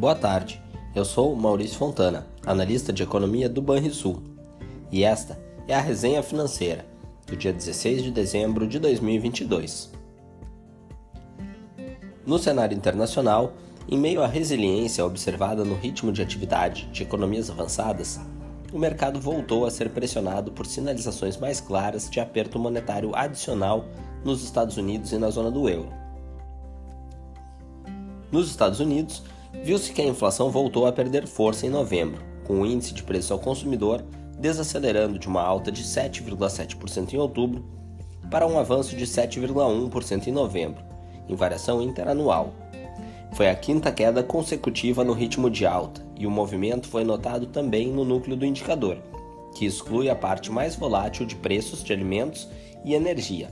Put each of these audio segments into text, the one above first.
Boa tarde, eu sou Maurício Fontana, analista de economia do Banrisul, e esta é a resenha financeira do dia 16 de dezembro de 2022. No cenário internacional, em meio à resiliência observada no ritmo de atividade de economias avançadas, o mercado voltou a ser pressionado por sinalizações mais claras de aperto monetário adicional nos Estados Unidos e na zona do euro. Nos Estados Unidos, viu-se que a inflação voltou a perder força em novembro, com o índice de preço ao consumidor desacelerando de uma alta de 7,7% em outubro para um avanço de 7,1% em novembro, em variação interanual. Foi a quinta queda consecutiva no ritmo de alta, e o movimento foi notado também no núcleo do indicador, que exclui a parte mais volátil de preços de alimentos e energia.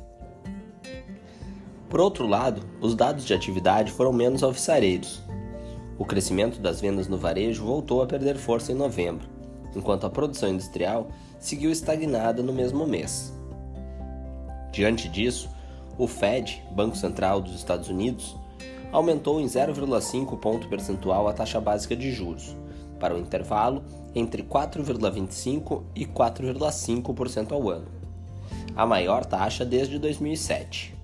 Por outro lado, os dados de atividade foram menos alvissareiros. O crescimento das vendas no varejo voltou a perder força em novembro, enquanto a produção industrial seguiu estagnada no mesmo mês. Diante disso, o Fed, Banco Central dos Estados Unidos, aumentou em 0,5 ponto percentual a taxa básica de juros, para o intervalo entre 4,25 e 4,5% ao ano, a maior taxa desde 2007.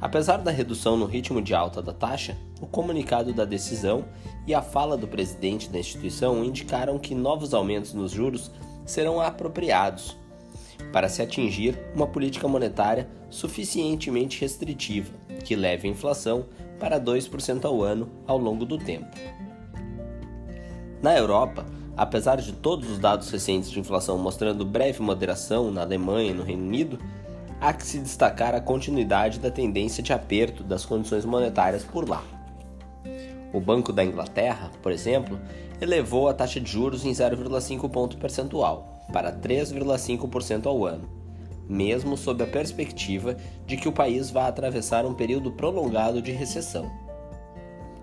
Apesar da redução no ritmo de alta da taxa, o comunicado da decisão e a fala do presidente da instituição indicaram que novos aumentos nos juros serão apropriados para se atingir uma política monetária suficientemente restritiva que leve a inflação para 2% ao ano ao longo do tempo. Na Europa, apesar de todos os dados recentes de inflação mostrando breve moderação na Alemanha e no Reino Unido, há que se destacar a continuidade da tendência de aperto das condições monetárias por lá. O Banco da Inglaterra, por exemplo, elevou a taxa de juros em 0,5 ponto percentual para 3,5% ao ano, mesmo sob a perspectiva de que o país vá atravessar um período prolongado de recessão.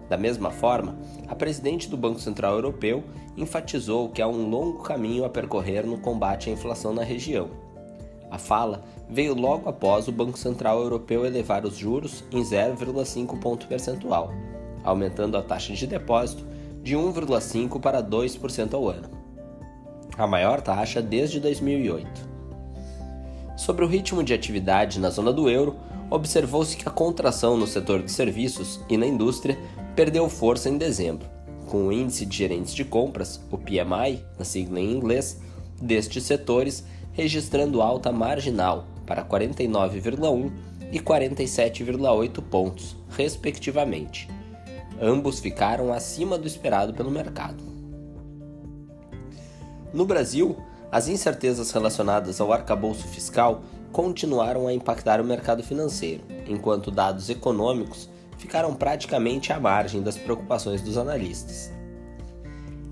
Da mesma forma, a presidente do Banco Central Europeu enfatizou que há um longo caminho a percorrer no combate à inflação na região a fala veio logo após o Banco Central Europeu elevar os juros em 0,5 ponto percentual, aumentando a taxa de depósito de 1,5 para 2% ao ano, a maior taxa desde 2008. Sobre o ritmo de atividade na zona do euro, observou-se que a contração no setor de serviços e na indústria perdeu força em dezembro, com o índice de gerentes de compras, o PMI, na sigla em inglês, destes setores registrando alta marginal para 49,1 e 47,8 pontos, respectivamente. Ambos ficaram acima do esperado pelo mercado. No Brasil, as incertezas relacionadas ao arcabouço fiscal continuaram a impactar o mercado financeiro, enquanto dados econômicos ficaram praticamente à margem das preocupações dos analistas.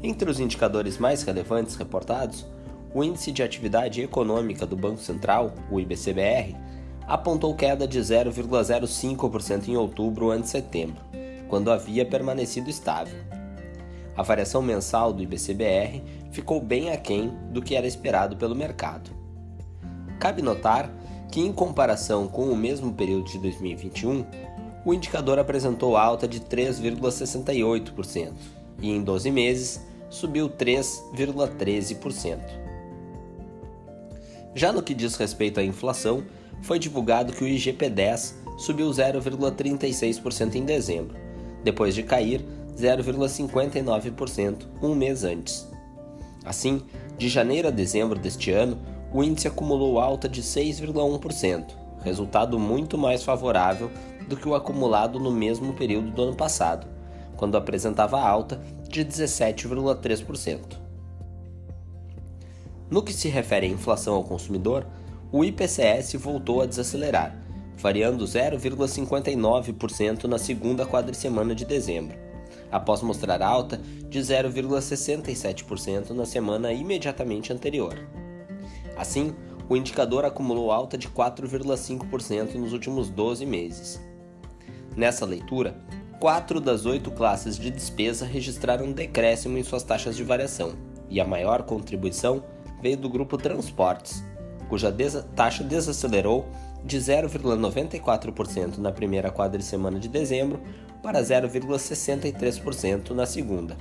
Entre os indicadores mais relevantes reportados, o Índice de Atividade Econômica do Banco Central, o IBCBR, apontou queda de 0,05% em outubro ante setembro, quando havia permanecido estável. A variação mensal do IBCBR ficou bem aquém do que era esperado pelo mercado. Cabe notar que, em comparação com o mesmo período de 2021, o indicador apresentou alta de 3,68% e, em 12 meses, subiu 3,13%. Já no que diz respeito à inflação, foi divulgado que o IGP-10 subiu 0,36% em dezembro, depois de cair 0,59% um mês antes. Assim, de janeiro a dezembro deste ano, o índice acumulou alta de 6,1%, resultado muito mais favorável do que o acumulado no mesmo período do ano passado, quando apresentava alta de 17,3%. No que se refere à inflação ao consumidor, o IPCS voltou a desacelerar, variando 0,59% na segunda quadricemana de dezembro, após mostrar alta de 0,67% na semana imediatamente anterior. Assim, o indicador acumulou alta de 4,5% nos últimos 12 meses. Nessa leitura, quatro das oito classes de despesa registraram decréscimo em suas taxas de variação, e a maior contribuição veio do grupo Transportes, cuja taxa desacelerou de 0,94% na primeira quadricemana de dezembro para 0,63% na segunda.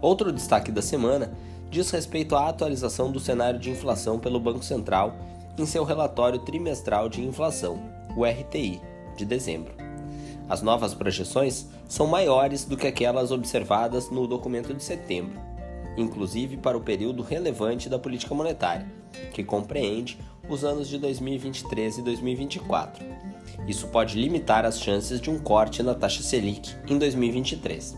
Outro destaque da semana diz respeito à atualização do cenário de inflação pelo Banco Central em seu relatório trimestral de inflação, o RTI, de dezembro. As novas projeções são maiores do que aquelas observadas no documento de setembro, inclusive para o período relevante da política monetária, que compreende os anos de 2023 e 2024. Isso pode limitar as chances de um corte na taxa Selic em 2023.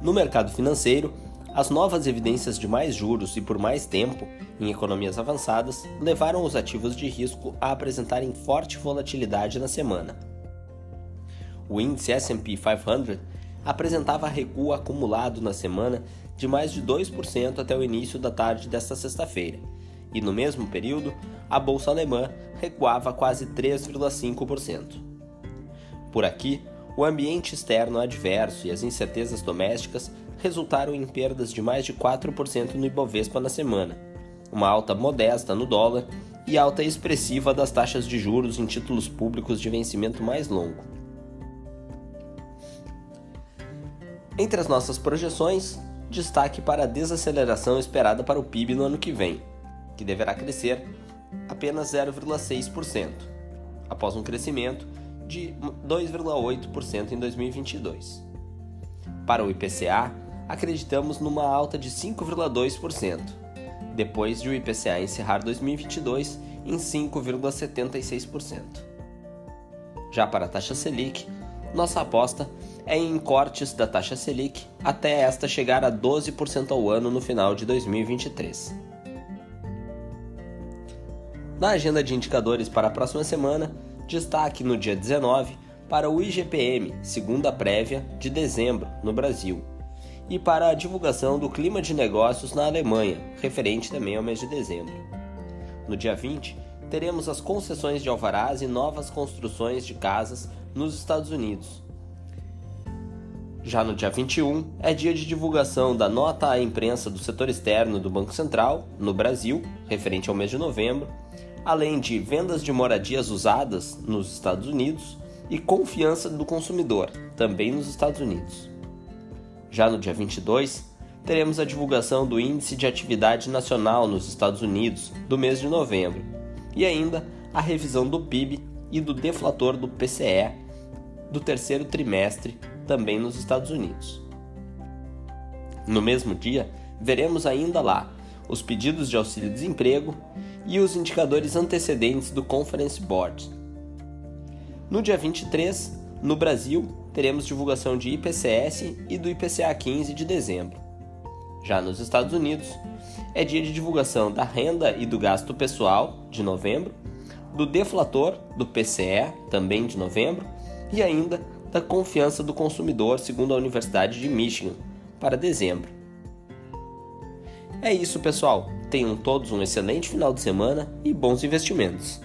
No mercado financeiro, as novas evidências de mais juros e por mais tempo em economias avançadas levaram os ativos de risco a apresentarem forte volatilidade na semana. O índice SP 500 apresentava recuo acumulado na semana de mais de 2% até o início da tarde desta sexta-feira, e no mesmo período, a bolsa alemã recuava quase 3,5%. Por aqui, o ambiente externo adverso e as incertezas domésticas resultaram em perdas de mais de 4% no Ibovespa na semana, uma alta modesta no dólar e alta expressiva das taxas de juros em títulos públicos de vencimento mais longo. Entre as nossas projeções, destaque para a desaceleração esperada para o PIB no ano que vem, que deverá crescer apenas 0,6%, após um crescimento de 2,8% em 2022. Para o IPCA, acreditamos numa alta de 5,2%, depois de o IPCA encerrar 2022 em 5,76%. Já para a taxa Selic, nossa aposta é em cortes da taxa Selic até esta chegar a 12% ao ano no final de 2023. Na agenda de indicadores para a próxima semana, destaque no dia 19 para o IGPM, segunda prévia de dezembro, no Brasil, e para a divulgação do clima de negócios na Alemanha, referente também ao mês de dezembro. No dia 20, teremos as concessões de alvarás e novas construções de casas nos Estados Unidos. Já no dia 21, é dia de divulgação da nota à imprensa do setor externo do Banco Central, no Brasil, referente ao mês de novembro, além de vendas de moradias usadas nos Estados Unidos e confiança do consumidor, também nos Estados Unidos. Já no dia 22, teremos a divulgação do Índice de Atividade Nacional nos Estados Unidos do mês de novembro e ainda a revisão do PIB e do deflator do PCE do terceiro trimestre, também nos Estados Unidos. No mesmo dia, veremos ainda lá os pedidos de auxílio-desemprego e os indicadores antecedentes do Conference Board. No dia 23, no Brasil, teremos divulgação de IPCS e do IPCA 15 de dezembro. Já nos Estados Unidos, é dia de divulgação da renda e do gasto pessoal de novembro, do deflator do PCE, também de novembro, e ainda da confiança do consumidor, segundo a Universidade de Michigan, para dezembro. É isso, pessoal. Tenham todos um excelente final de semana e bons investimentos.